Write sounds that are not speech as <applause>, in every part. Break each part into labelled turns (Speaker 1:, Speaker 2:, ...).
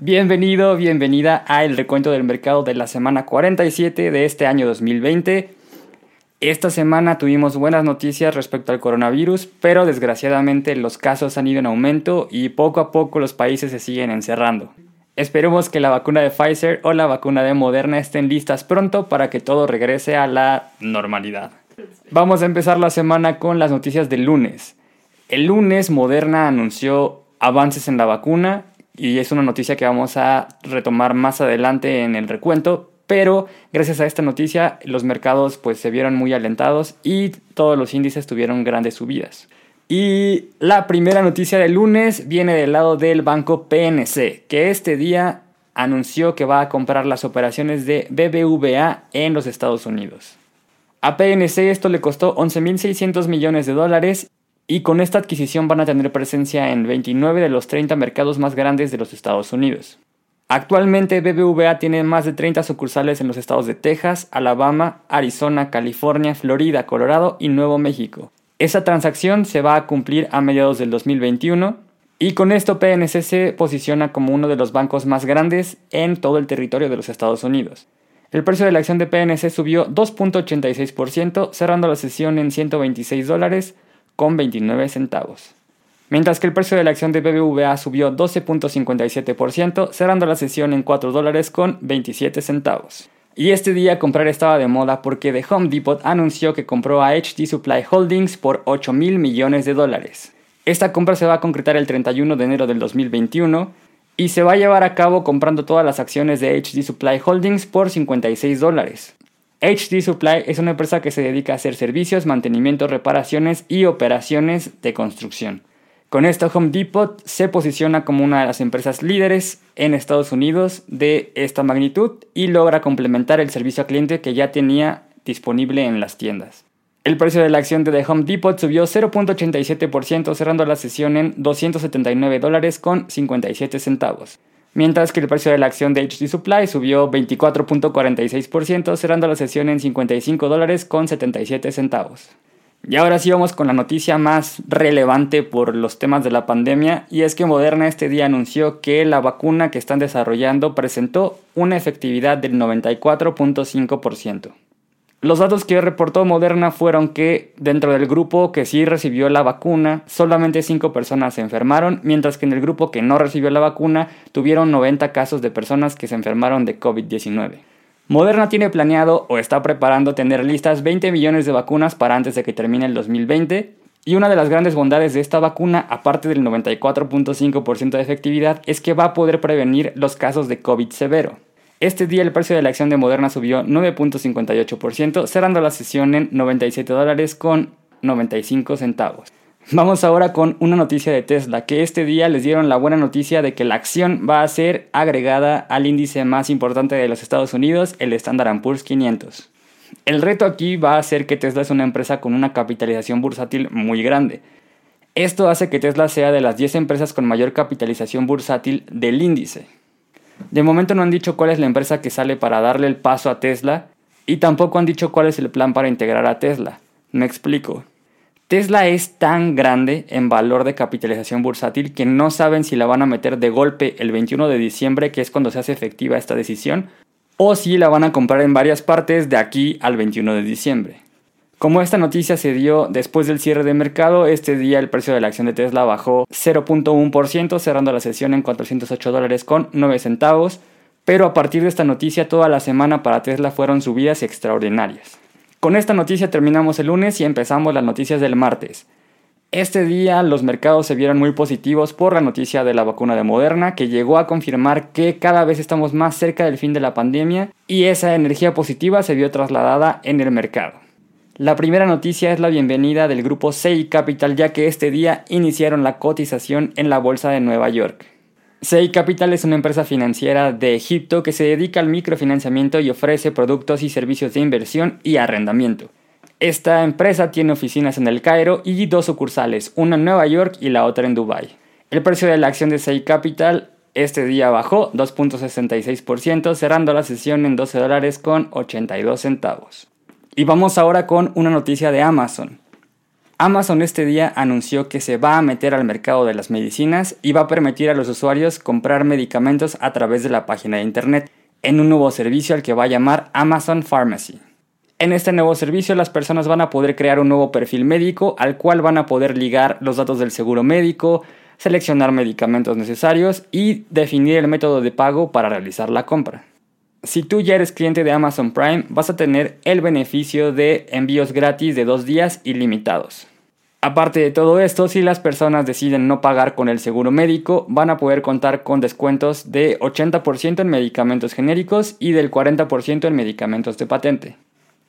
Speaker 1: Bienvenido, bienvenida a el recuento del mercado de la semana 47 de este año 2020. Esta semana tuvimos buenas noticias respecto al coronavirus, pero desgraciadamente los casos han ido en aumento y poco a poco los países se siguen encerrando. Esperemos que la vacuna de Pfizer o la vacuna de Moderna estén listas pronto para que todo regrese a la normalidad. Vamos a empezar la semana con las noticias del lunes. El lunes Moderna anunció avances en la vacuna y es una noticia que vamos a retomar más adelante en el recuento, pero gracias a esta noticia los mercados pues se vieron muy alentados y todos los índices tuvieron grandes subidas. Y la primera noticia del lunes viene del lado del banco PNC, que este día anunció que va a comprar las operaciones de BBVA en los Estados Unidos. A PNC esto le costó 11.600 millones de dólares y con esta adquisición van a tener presencia en 29 de los 30 mercados más grandes de los Estados Unidos. Actualmente BBVA tiene más de 30 sucursales en los estados de Texas, Alabama, Arizona, California, Florida, Colorado y Nuevo México. Esa transacción se va a cumplir a mediados del 2021 y con esto PNC se posiciona como uno de los bancos más grandes en todo el territorio de los Estados Unidos. El precio de la acción de PNC subió 2.86%, cerrando la sesión en 126 dólares con 29 centavos. Mientras que el precio de la acción de BBVA subió 12.57%, cerrando la sesión en 4 dólares con 27 centavos. Y este día comprar estaba de moda porque The Home Depot anunció que compró a HD Supply Holdings por 8 mil millones de dólares. Esta compra se va a concretar el 31 de enero del 2021 y se va a llevar a cabo comprando todas las acciones de HD Supply Holdings por 56 dólares. HD Supply es una empresa que se dedica a hacer servicios, mantenimiento, reparaciones y operaciones de construcción. Con esto Home Depot se posiciona como una de las empresas líderes en Estados Unidos de esta magnitud y logra complementar el servicio al cliente que ya tenía disponible en las tiendas. El precio de la acción de The Home Depot subió 0.87% cerrando la sesión en 279 dólares con 57 centavos mientras que el precio de la acción de HD Supply subió 24.46%, cerrando la sesión en 55 dólares con 77 centavos. Y ahora sí vamos con la noticia más relevante por los temas de la pandemia, y es que Moderna este día anunció que la vacuna que están desarrollando presentó una efectividad del 94.5%. Los datos que reportó Moderna fueron que dentro del grupo que sí recibió la vacuna, solamente 5 personas se enfermaron, mientras que en el grupo que no recibió la vacuna tuvieron 90 casos de personas que se enfermaron de COVID-19. Moderna tiene planeado o está preparando tener listas 20 millones de vacunas para antes de que termine el 2020, y una de las grandes bondades de esta vacuna, aparte del 94.5% de efectividad, es que va a poder prevenir los casos de COVID severo. Este día el precio de la acción de Moderna subió 9.58%, cerrando la sesión en 97 dólares con 95 centavos. Vamos ahora con una noticia de Tesla, que este día les dieron la buena noticia de que la acción va a ser agregada al índice más importante de los Estados Unidos, el Standard Poor's 500. El reto aquí va a ser que Tesla es una empresa con una capitalización bursátil muy grande. Esto hace que Tesla sea de las 10 empresas con mayor capitalización bursátil del índice. De momento no han dicho cuál es la empresa que sale para darle el paso a Tesla y tampoco han dicho cuál es el plan para integrar a Tesla. Me explico. Tesla es tan grande en valor de capitalización bursátil que no saben si la van a meter de golpe el 21 de diciembre, que es cuando se hace efectiva esta decisión, o si la van a comprar en varias partes de aquí al 21 de diciembre. Como esta noticia se dio después del cierre de mercado, este día el precio de la acción de Tesla bajó 0.1%, cerrando la sesión en 408 dólares con 9 centavos, pero a partir de esta noticia toda la semana para Tesla fueron subidas extraordinarias. Con esta noticia terminamos el lunes y empezamos las noticias del martes. Este día los mercados se vieron muy positivos por la noticia de la vacuna de Moderna que llegó a confirmar que cada vez estamos más cerca del fin de la pandemia y esa energía positiva se vio trasladada en el mercado. La primera noticia es la bienvenida del grupo SEI Capital ya que este día iniciaron la cotización en la Bolsa de Nueva York. SEI Capital es una empresa financiera de Egipto que se dedica al microfinanciamiento y ofrece productos y servicios de inversión y arrendamiento. Esta empresa tiene oficinas en El Cairo y dos sucursales, una en Nueva York y la otra en Dubái. El precio de la acción de SEI Capital este día bajó 2.66%, cerrando la sesión en 12 dólares con 82 centavos. Y vamos ahora con una noticia de Amazon. Amazon este día anunció que se va a meter al mercado de las medicinas y va a permitir a los usuarios comprar medicamentos a través de la página de internet en un nuevo servicio al que va a llamar Amazon Pharmacy. En este nuevo servicio las personas van a poder crear un nuevo perfil médico al cual van a poder ligar los datos del seguro médico, seleccionar medicamentos necesarios y definir el método de pago para realizar la compra. Si tú ya eres cliente de Amazon Prime, vas a tener el beneficio de envíos gratis de dos días ilimitados. Aparte de todo esto, si las personas deciden no pagar con el seguro médico, van a poder contar con descuentos de 80% en medicamentos genéricos y del 40% en medicamentos de patente.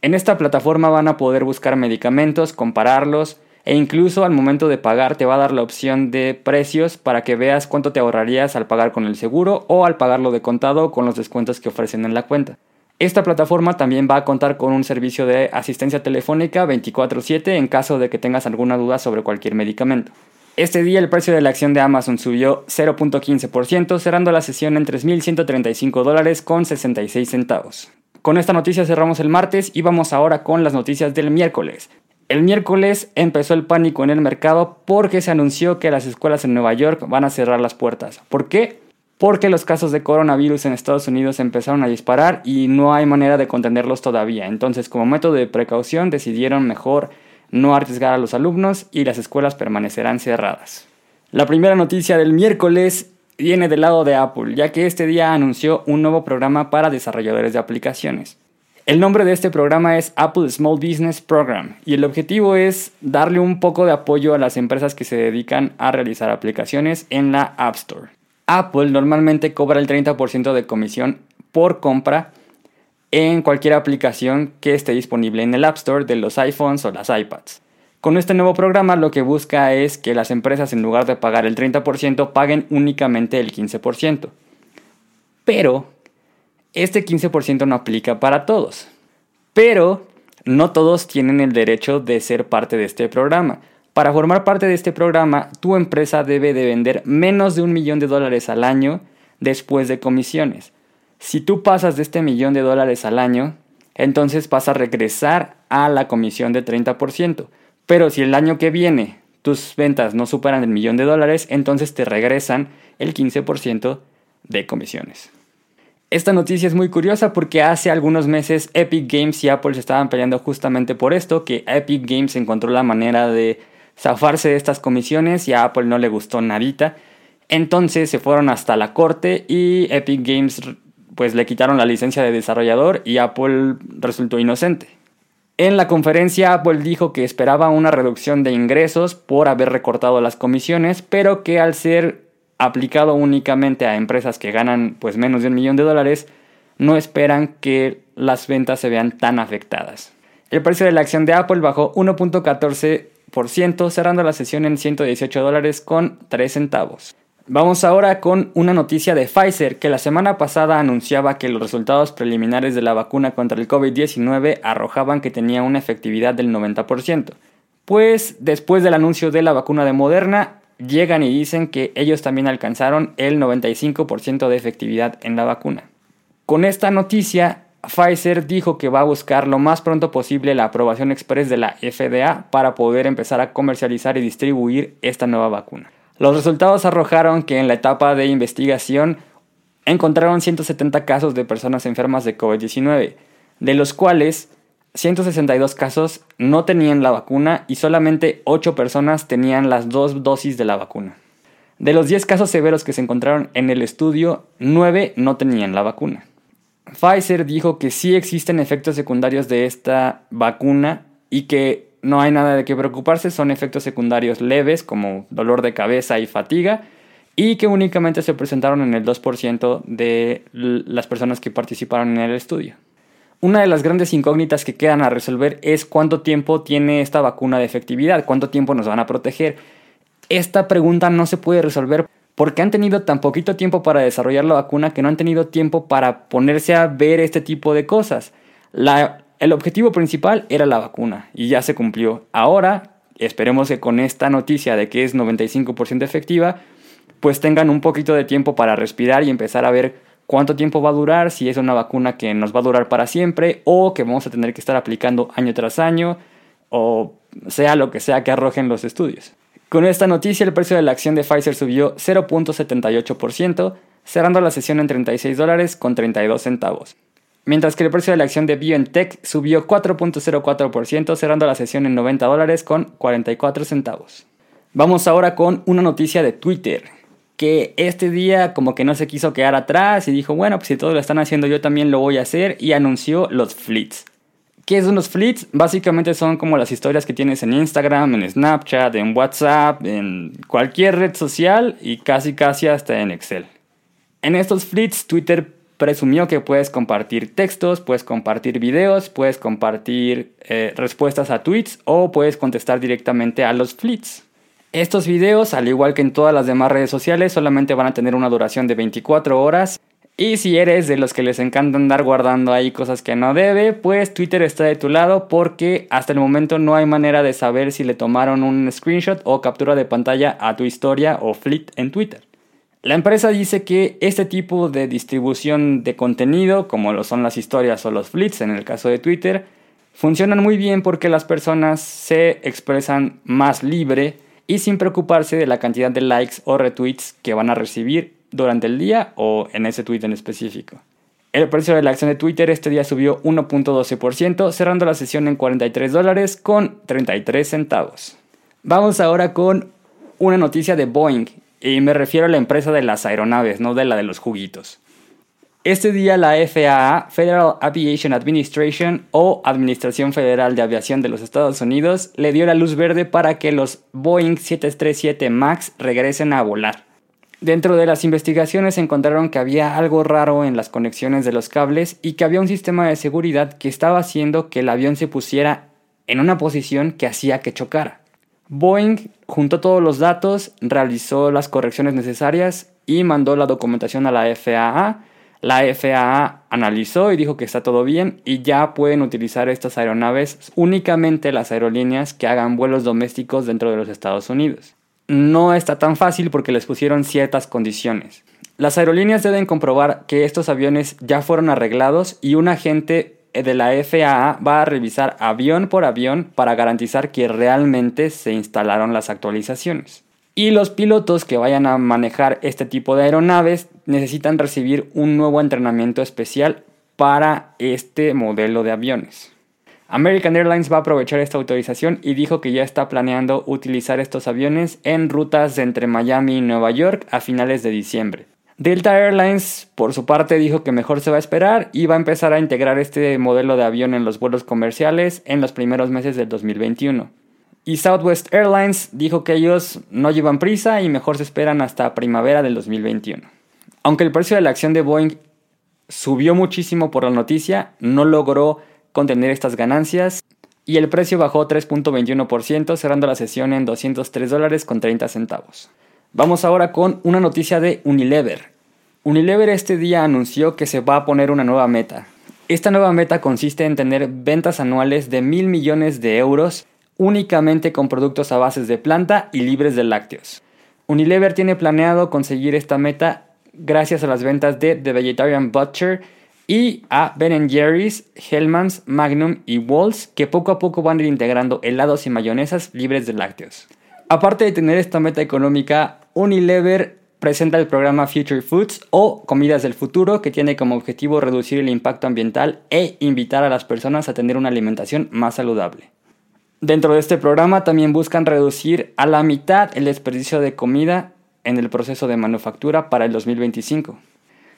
Speaker 1: En esta plataforma van a poder buscar medicamentos, compararlos e incluso al momento de pagar te va a dar la opción de precios para que veas cuánto te ahorrarías al pagar con el seguro o al pagarlo de contado con los descuentos que ofrecen en la cuenta. Esta plataforma también va a contar con un servicio de asistencia telefónica 24/7 en caso de que tengas alguna duda sobre cualquier medicamento. Este día el precio de la acción de Amazon subió 0.15%, cerrando la sesión en 3.135 dólares con 66 centavos. Con esta noticia cerramos el martes y vamos ahora con las noticias del miércoles. El miércoles empezó el pánico en el mercado porque se anunció que las escuelas en Nueva York van a cerrar las puertas. ¿Por qué? Porque los casos de coronavirus en Estados Unidos empezaron a disparar y no hay manera de contenerlos todavía. Entonces, como método de precaución, decidieron mejor no arriesgar a los alumnos y las escuelas permanecerán cerradas. La primera noticia del miércoles viene del lado de Apple, ya que este día anunció un nuevo programa para desarrolladores de aplicaciones. El nombre de este programa es Apple Small Business Program y el objetivo es darle un poco de apoyo a las empresas que se dedican a realizar aplicaciones en la App Store. Apple normalmente cobra el 30% de comisión por compra en cualquier aplicación que esté disponible en el App Store de los iPhones o las iPads. Con este nuevo programa lo que busca es que las empresas en lugar de pagar el 30% paguen únicamente el 15%. Pero este 15% no aplica para todos. Pero no todos tienen el derecho de ser parte de este programa. Para formar parte de este programa, tu empresa debe de vender menos de un millón de dólares al año después de comisiones. Si tú pasas de este millón de dólares al año, entonces vas a regresar a la comisión de 30%. Pero si el año que viene tus ventas no superan el millón de dólares, entonces te regresan el 15% de comisiones. Esta noticia es muy curiosa porque hace algunos meses Epic Games y Apple se estaban peleando justamente por esto, que Epic Games encontró la manera de zafarse de estas comisiones y a Apple no le gustó nadita. Entonces se fueron hasta la corte y Epic Games pues le quitaron la licencia de desarrollador y Apple resultó inocente. En la conferencia, Apple dijo que esperaba una reducción de ingresos por haber recortado las comisiones, pero que al ser aplicado únicamente a empresas que ganan pues menos de un millón de dólares, no esperan que las ventas se vean tan afectadas. El precio de la acción de Apple bajó 1.14%, cerrando la sesión en 118 dólares con 3 centavos. Vamos ahora con una noticia de Pfizer que la semana pasada anunciaba que los resultados preliminares de la vacuna contra el COVID-19 arrojaban que tenía una efectividad del 90%. Pues después del anuncio de la vacuna de Moderna, llegan y dicen que ellos también alcanzaron el 95% de efectividad en la vacuna. Con esta noticia, Pfizer dijo que va a buscar lo más pronto posible la aprobación express de la FDA para poder empezar a comercializar y distribuir esta nueva vacuna. Los resultados arrojaron que en la etapa de investigación encontraron 170 casos de personas enfermas de COVID-19, de los cuales 162 casos no tenían la vacuna y solamente 8 personas tenían las dos dosis de la vacuna. De los 10 casos severos que se encontraron en el estudio, 9 no tenían la vacuna. Pfizer dijo que sí existen efectos secundarios de esta vacuna y que no hay nada de qué preocuparse, son efectos secundarios leves como dolor de cabeza y fatiga y que únicamente se presentaron en el 2% de las personas que participaron en el estudio. Una de las grandes incógnitas que quedan a resolver es cuánto tiempo tiene esta vacuna de efectividad, cuánto tiempo nos van a proteger. Esta pregunta no se puede resolver porque han tenido tan poquito tiempo para desarrollar la vacuna que no han tenido tiempo para ponerse a ver este tipo de cosas. El objetivo principal era la vacuna y ya se cumplió. Ahora, esperemos que con esta noticia de que es 95% efectiva, pues tengan un poquito de tiempo para respirar y empezar a ver cuánto tiempo va a durar, si es una vacuna que nos va a durar para siempre o que vamos a tener que estar aplicando año tras año. o sea lo que sea que arrojen los estudios. Con esta noticia el precio de la acción de Pfizer subió 0.78%, cerrando la sesión en 36 dólares con 32 centavos. Mientras que el precio de la acción de BioNTech subió 4.04%, cerrando la sesión en 90 dólares con 44 centavos. Vamos ahora con una noticia de Twitter, que este día como que no se quiso quedar atrás y dijo, bueno, pues si todos lo están haciendo yo también lo voy a hacer y anunció los fleets. ¿Qué son los fleets? Básicamente son como las historias que tienes en Instagram, en Snapchat, en WhatsApp, en cualquier red social y casi casi hasta en Excel. En estos fleets Twitter presumió que puedes compartir textos, puedes compartir videos, puedes compartir eh, respuestas a tweets o puedes contestar directamente a los fleets. Estos videos, al igual que en todas las demás redes sociales, solamente van a tener una duración de 24 horas y si eres de los que les encanta andar guardando ahí cosas que no debe, pues Twitter está de tu lado porque hasta el momento no hay manera de saber si le tomaron un screenshot o captura de pantalla a tu historia o fleet en Twitter. La empresa dice que este tipo de distribución de contenido, como lo son las historias o los fleets en el caso de Twitter, funcionan muy bien porque las personas se expresan más libre y sin preocuparse de la cantidad de likes o retweets que van a recibir durante el día o en ese tweet en específico. El precio de la acción de Twitter este día subió 1.12%, cerrando la sesión en 43 dólares con 33 centavos. Vamos ahora con una noticia de Boeing, y me refiero a la empresa de las aeronaves, no de la de los juguitos. Este día la FAA, Federal Aviation Administration o Administración Federal de Aviación de los Estados Unidos, le dio la luz verde para que los Boeing 737 MAX regresen a volar. Dentro de las investigaciones encontraron que había algo raro en las conexiones de los cables y que había un sistema de seguridad que estaba haciendo que el avión se pusiera en una posición que hacía que chocara. Boeing juntó todos los datos, realizó las correcciones necesarias y mandó la documentación a la FAA. La FAA analizó y dijo que está todo bien y ya pueden utilizar estas aeronaves únicamente las aerolíneas que hagan vuelos domésticos dentro de los Estados Unidos no está tan fácil porque les pusieron ciertas condiciones. Las aerolíneas deben comprobar que estos aviones ya fueron arreglados y un agente de la FAA va a revisar avión por avión para garantizar que realmente se instalaron las actualizaciones. Y los pilotos que vayan a manejar este tipo de aeronaves necesitan recibir un nuevo entrenamiento especial para este modelo de aviones. American Airlines va a aprovechar esta autorización y dijo que ya está planeando utilizar estos aviones en rutas entre Miami y Nueva York a finales de diciembre. Delta Airlines, por su parte, dijo que mejor se va a esperar y va a empezar a integrar este modelo de avión en los vuelos comerciales en los primeros meses del 2021. Y Southwest Airlines dijo que ellos no llevan prisa y mejor se esperan hasta primavera del 2021. Aunque el precio de la acción de Boeing subió muchísimo por la noticia, no logró contener estas ganancias y el precio bajó 3.21%, cerrando la sesión en 203 dólares con 30 centavos. Vamos ahora con una noticia de Unilever. Unilever este día anunció que se va a poner una nueva meta. Esta nueva meta consiste en tener ventas anuales de mil millones de euros únicamente con productos a bases de planta y libres de lácteos. Unilever tiene planeado conseguir esta meta gracias a las ventas de The Vegetarian Butcher y a Ben Jerry's, Hellmann's, Magnum y Walls que poco a poco van a ir integrando helados y mayonesas libres de lácteos. Aparte de tener esta meta económica, Unilever presenta el programa Future Foods o Comidas del Futuro que tiene como objetivo reducir el impacto ambiental e invitar a las personas a tener una alimentación más saludable. Dentro de este programa también buscan reducir a la mitad el desperdicio de comida en el proceso de manufactura para el 2025.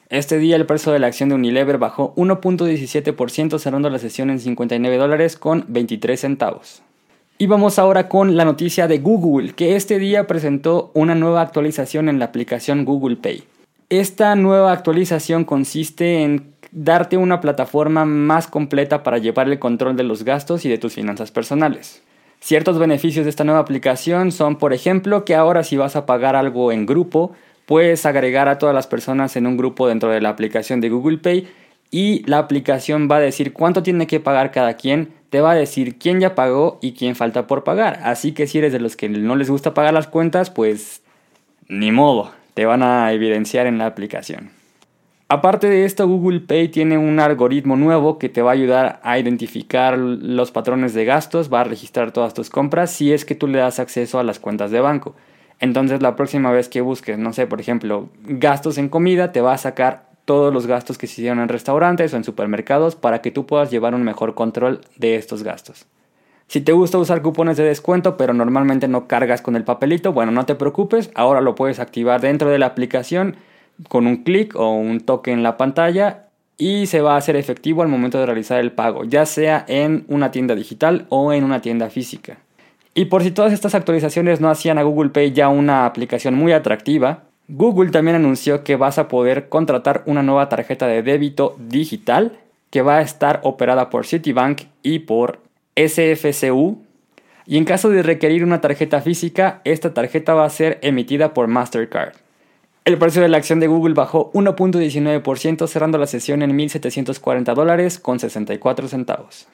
Speaker 1: Este día el precio de la acción de Unilever bajó 1.17% cerrando la sesión en 59 dólares con 23 centavos. Y vamos ahora con la noticia de Google, que este día presentó una nueva actualización en la aplicación Google Pay. Esta nueva actualización consiste en darte una plataforma más completa para llevar el control de los gastos y de tus finanzas personales. Ciertos beneficios de esta nueva aplicación son, por ejemplo, que ahora si vas a pagar algo en grupo, puedes agregar a todas las personas en un grupo dentro de la aplicación de Google Pay y la aplicación va a decir cuánto tiene que pagar cada quien, te va a decir quién ya pagó y quién falta por pagar. Así que si eres de los que no les gusta pagar las cuentas, pues ni modo, te van a evidenciar en la aplicación. Aparte de esto, Google Pay tiene un algoritmo nuevo que te va a ayudar a identificar los patrones de gastos, va a registrar todas tus compras si es que tú le das acceso a las cuentas de banco. Entonces la próxima vez que busques, no sé, por ejemplo, gastos en comida, te va a sacar todos los gastos que se hicieron en restaurantes o en supermercados para que tú puedas llevar un mejor control de estos gastos. Si te gusta usar cupones de descuento pero normalmente no cargas con el papelito, bueno, no te preocupes, ahora lo puedes activar dentro de la aplicación con un clic o un toque en la pantalla y se va a hacer efectivo al momento de realizar el pago, ya sea en una tienda digital o en una tienda física. Y por si todas estas actualizaciones no hacían a Google Pay ya una aplicación muy atractiva, Google también anunció que vas a poder contratar una nueva tarjeta de débito digital que va a estar operada por Citibank y por SFCU. Y en caso de requerir una tarjeta física, esta tarjeta va a ser emitida por Mastercard. El precio de la acción de Google bajó 1.19%, cerrando la sesión en 1.740 dólares con 64 centavos.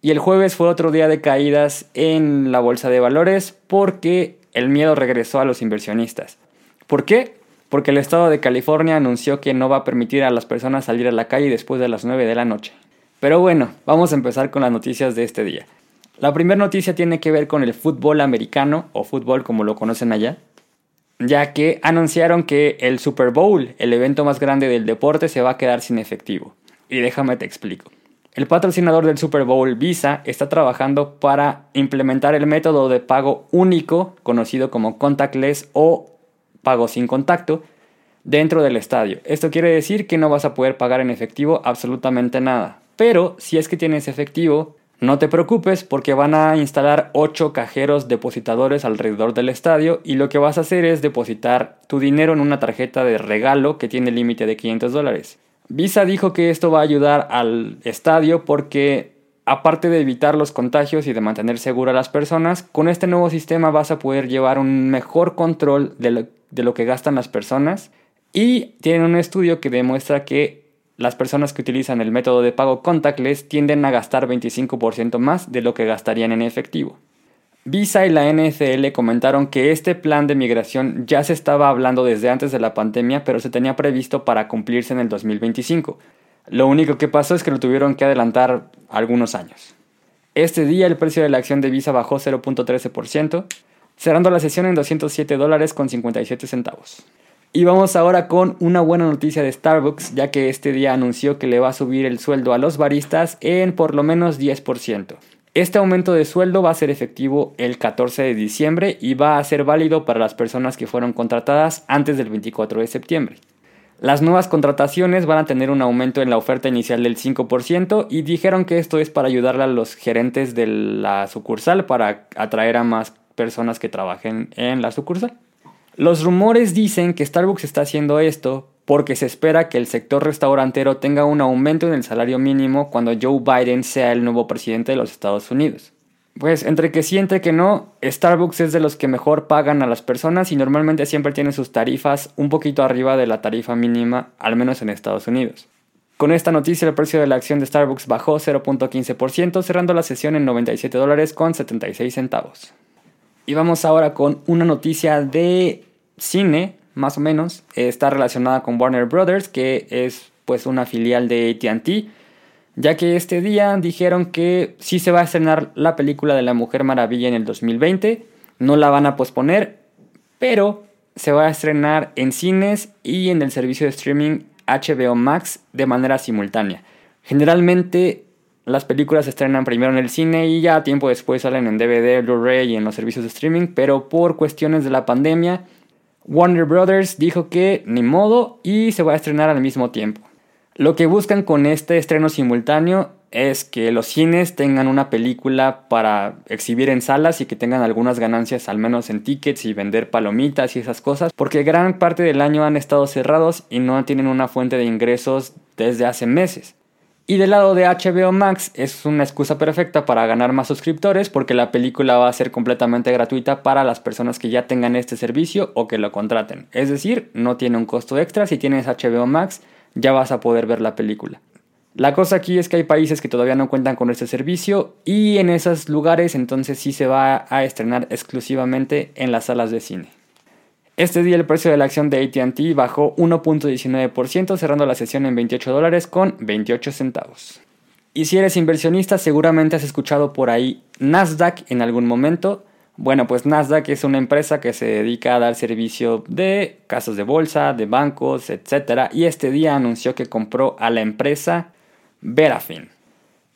Speaker 1: Y el jueves fue otro día de caídas en la bolsa de valores porque el miedo regresó a los inversionistas. ¿Por qué? Porque el estado de California anunció que no va a permitir a las personas salir a la calle después de las 9 de la noche. Pero bueno, vamos a empezar con las noticias de este día. La primera noticia tiene que ver con el fútbol americano, o fútbol como lo conocen allá ya que anunciaron que el Super Bowl, el evento más grande del deporte, se va a quedar sin efectivo. Y déjame te explico. El patrocinador del Super Bowl, Visa, está trabajando para implementar el método de pago único, conocido como contactless o pago sin contacto, dentro del estadio. Esto quiere decir que no vas a poder pagar en efectivo absolutamente nada. Pero si es que tienes efectivo, no te preocupes porque van a instalar 8 cajeros depositadores alrededor del estadio y lo que vas a hacer es depositar tu dinero en una tarjeta de regalo que tiene límite de 500 dólares. Visa dijo que esto va a ayudar al estadio porque aparte de evitar los contagios y de mantener segura a las personas, con este nuevo sistema vas a poder llevar un mejor control de lo, de lo que gastan las personas y tienen un estudio que demuestra que las personas que utilizan el método de pago contactless tienden a gastar 25% más de lo que gastarían en efectivo. Visa y la NFL comentaron que este plan de migración ya se estaba hablando desde antes de la pandemia, pero se tenía previsto para cumplirse en el 2025. Lo único que pasó es que lo tuvieron que adelantar algunos años. Este día el precio de la acción de Visa bajó 0.13%, cerrando la sesión en 207 dólares con 57 centavos. Y vamos ahora con una buena noticia de Starbucks, ya que este día anunció que le va a subir el sueldo a los baristas en por lo menos 10%. Este aumento de sueldo va a ser efectivo el 14 de diciembre y va a ser válido para las personas que fueron contratadas antes del 24 de septiembre. Las nuevas contrataciones van a tener un aumento en la oferta inicial del 5% y dijeron que esto es para ayudarle a los gerentes de la sucursal para atraer a más personas que trabajen en la sucursal. Los rumores dicen que Starbucks está haciendo esto porque se espera que el sector restaurantero tenga un aumento en el salario mínimo cuando Joe Biden sea el nuevo presidente de los Estados Unidos. Pues entre que sí, entre que no, Starbucks es de los que mejor pagan a las personas y normalmente siempre tiene sus tarifas un poquito arriba de la tarifa mínima, al menos en Estados Unidos. Con esta noticia el precio de la acción de Starbucks bajó 0.15%, cerrando la sesión en 97 dólares con 76 centavos. Y vamos ahora con una noticia de cine, más o menos. Está relacionada con Warner Brothers, que es pues una filial de ATT. Ya que este día dijeron que sí se va a estrenar la película de la Mujer Maravilla en el 2020. No la van a posponer, pero se va a estrenar en cines y en el servicio de streaming HBO Max de manera simultánea. Generalmente las películas se estrenan primero en el cine y ya tiempo después salen en DVD, Blu-ray y en los servicios de streaming, pero por cuestiones de la pandemia, Warner Brothers dijo que ni modo y se va a estrenar al mismo tiempo. Lo que buscan con este estreno simultáneo es que los cines tengan una película para exhibir en salas y que tengan algunas ganancias al menos en tickets y vender palomitas y esas cosas, porque gran parte del año han estado cerrados y no tienen una fuente de ingresos desde hace meses. Y del lado de HBO Max es una excusa perfecta para ganar más suscriptores porque la película va a ser completamente gratuita para las personas que ya tengan este servicio o que lo contraten. Es decir, no tiene un costo extra. Si tienes HBO Max, ya vas a poder ver la película. La cosa aquí es que hay países que todavía no cuentan con este servicio y en esos lugares entonces sí se va a estrenar exclusivamente en las salas de cine. Este día el precio de la acción de ATT bajó 1.19%, cerrando la sesión en 28 dólares con 28 centavos. Y si eres inversionista, seguramente has escuchado por ahí Nasdaq en algún momento. Bueno, pues Nasdaq es una empresa que se dedica a dar servicio de casas de bolsa, de bancos, etc. Y este día anunció que compró a la empresa Verafin.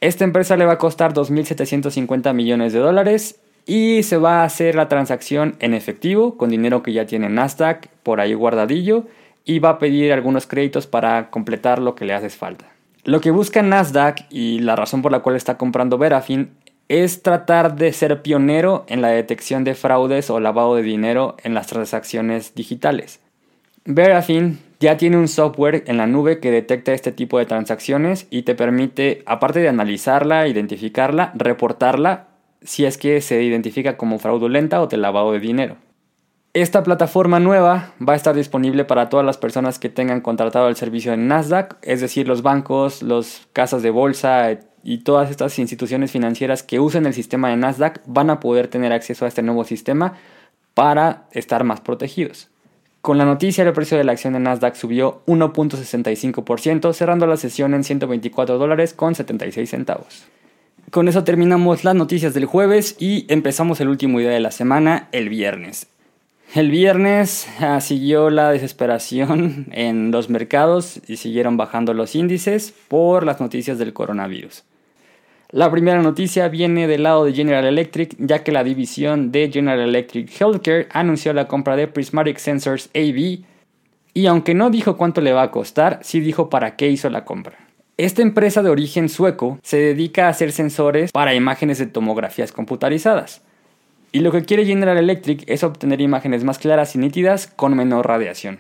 Speaker 1: Esta empresa le va a costar 2.750 millones de dólares y se va a hacer la transacción en efectivo con dinero que ya tiene Nasdaq por ahí guardadillo y va a pedir algunos créditos para completar lo que le hace falta. Lo que busca Nasdaq y la razón por la cual está comprando Verafin es tratar de ser pionero en la detección de fraudes o lavado de dinero en las transacciones digitales. Verafin ya tiene un software en la nube que detecta este tipo de transacciones y te permite, aparte de analizarla, identificarla, reportarla si es que se identifica como fraudulenta o de lavado de dinero. Esta plataforma nueva va a estar disponible para todas las personas que tengan contratado el servicio en Nasdaq, es decir, los bancos, las casas de bolsa, y todas estas instituciones financieras que usen el sistema de Nasdaq van a poder tener acceso a este nuevo sistema para estar más protegidos. Con la noticia, el precio de la acción de Nasdaq subió 1.65%, cerrando la sesión en 124 dólares con 76 centavos. Con eso terminamos las noticias del jueves y empezamos el último día de la semana, el viernes. El viernes ah, siguió la desesperación <laughs> en los mercados y siguieron bajando los índices por las noticias del coronavirus. La primera noticia viene del lado de General Electric, ya que la división de General Electric Healthcare anunció la compra de Prismatic Sensors AB y aunque no dijo cuánto le va a costar, sí dijo para qué hizo la compra. Esta empresa de origen sueco se dedica a hacer sensores para imágenes de tomografías computarizadas. Y lo que quiere General Electric es obtener imágenes más claras y nítidas con menor radiación.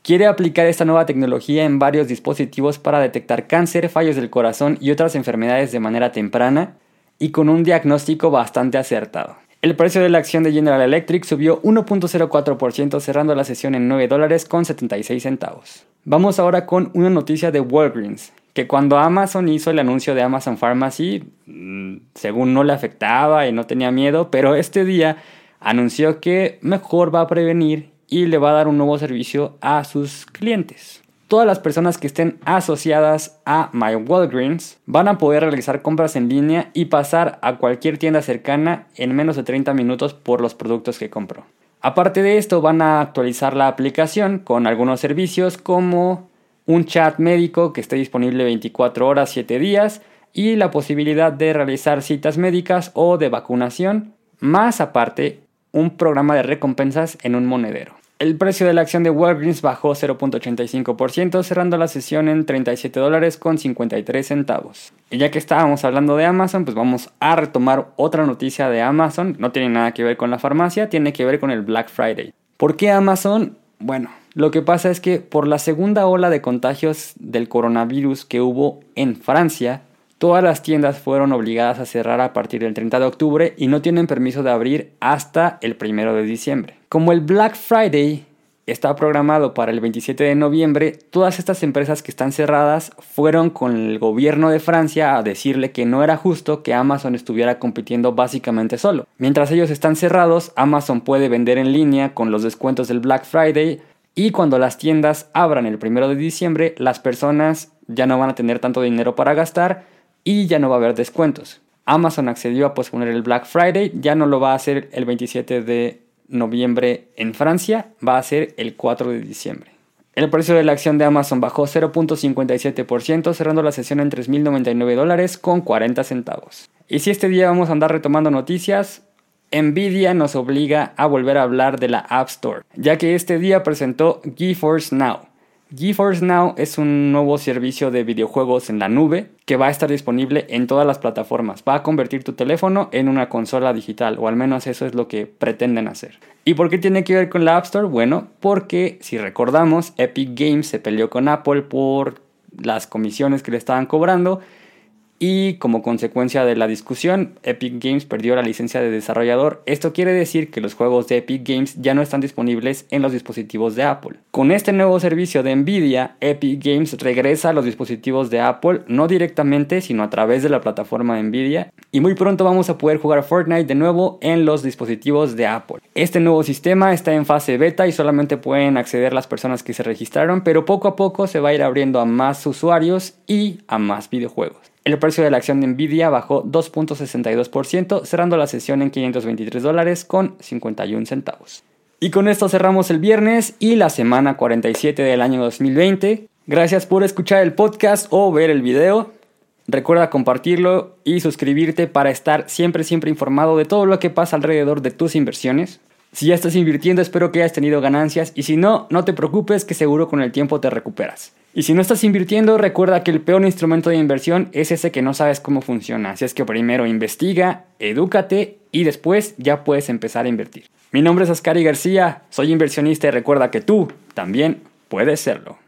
Speaker 1: Quiere aplicar esta nueva tecnología en varios dispositivos para detectar cáncer, fallos del corazón y otras enfermedades de manera temprana y con un diagnóstico bastante acertado. El precio de la acción de General Electric subió 1.04% cerrando la sesión en 9 dólares con 76 centavos. Vamos ahora con una noticia de Walgreens, que cuando Amazon hizo el anuncio de Amazon Pharmacy, mm, según no le afectaba y no tenía miedo, pero este día anunció que mejor va a prevenir y le va a dar un nuevo servicio a sus clientes. Todas las personas que estén asociadas a My Walgreens van a poder realizar compras en línea y pasar a cualquier tienda cercana en menos de 30 minutos por los productos que compró. Aparte de esto, van a actualizar la aplicación con algunos servicios como un chat médico que esté disponible 24 horas 7 días y la posibilidad de realizar citas médicas o de vacunación, más aparte un programa de recompensas en un monedero. El precio de la acción de Walgreens bajó 0.85%, cerrando la sesión en 37 dólares con 53 centavos. Y ya que estábamos hablando de Amazon, pues vamos a retomar otra noticia de Amazon. No tiene nada que ver con la farmacia, tiene que ver con el Black Friday. ¿Por qué Amazon? Bueno, lo que pasa es que por la segunda ola de contagios del coronavirus que hubo en Francia, Todas las tiendas fueron obligadas a cerrar a partir del 30 de octubre y no tienen permiso de abrir hasta el 1 de diciembre. Como el Black Friday está programado para el 27 de noviembre, todas estas empresas que están cerradas fueron con el gobierno de Francia a decirle que no era justo que Amazon estuviera compitiendo básicamente solo. Mientras ellos están cerrados, Amazon puede vender en línea con los descuentos del Black Friday y cuando las tiendas abran el 1 de diciembre, las personas ya no van a tener tanto dinero para gastar y ya no va a haber descuentos. Amazon accedió a posponer el Black Friday, ya no lo va a hacer el 27 de noviembre en Francia, va a ser el 4 de diciembre. El precio de la acción de Amazon bajó 0.57%, cerrando la sesión en 3.099 dólares con 40 centavos. Y si este día vamos a andar retomando noticias, Nvidia nos obliga a volver a hablar de la App Store, ya que este día presentó GeForce Now, GeForce Now es un nuevo servicio de videojuegos en la nube que va a estar disponible en todas las plataformas. Va a convertir tu teléfono en una consola digital, o al menos eso es lo que pretenden hacer. ¿Y por qué tiene que ver con la App Store? Bueno, porque si recordamos, Epic Games se peleó con Apple por las comisiones que le estaban cobrando y como consecuencia de la discusión, Epic Games perdió la licencia de desarrollador. Esto quiere decir que los juegos de Epic Games ya no están disponibles en los dispositivos de Apple. Con este nuevo servicio de Nvidia, Epic Games regresa a los dispositivos de Apple no directamente, sino a través de la plataforma Nvidia. Y muy pronto vamos a poder jugar Fortnite de nuevo en los dispositivos de Apple. Este nuevo sistema está en fase beta y solamente pueden acceder las personas que se registraron, pero poco a poco se va a ir abriendo a más usuarios y a más videojuegos. El precio de la acción de Nvidia bajó 2.62%, cerrando la sesión en 523 dólares con 51 centavos. Y con esto cerramos el viernes y la semana 47 del año 2020. Gracias por escuchar el podcast o ver el video. Recuerda compartirlo y suscribirte para estar siempre, siempre informado de todo lo que pasa alrededor de tus inversiones. Si ya estás invirtiendo, espero que hayas tenido ganancias y si no, no te preocupes que seguro con el tiempo te recuperas. Y si no estás invirtiendo, recuerda que el peor instrumento de inversión es ese que no sabes cómo funciona. Así es que primero investiga, edúcate y después ya puedes empezar a invertir. Mi nombre es Ascari García, soy inversionista y recuerda que tú también puedes serlo.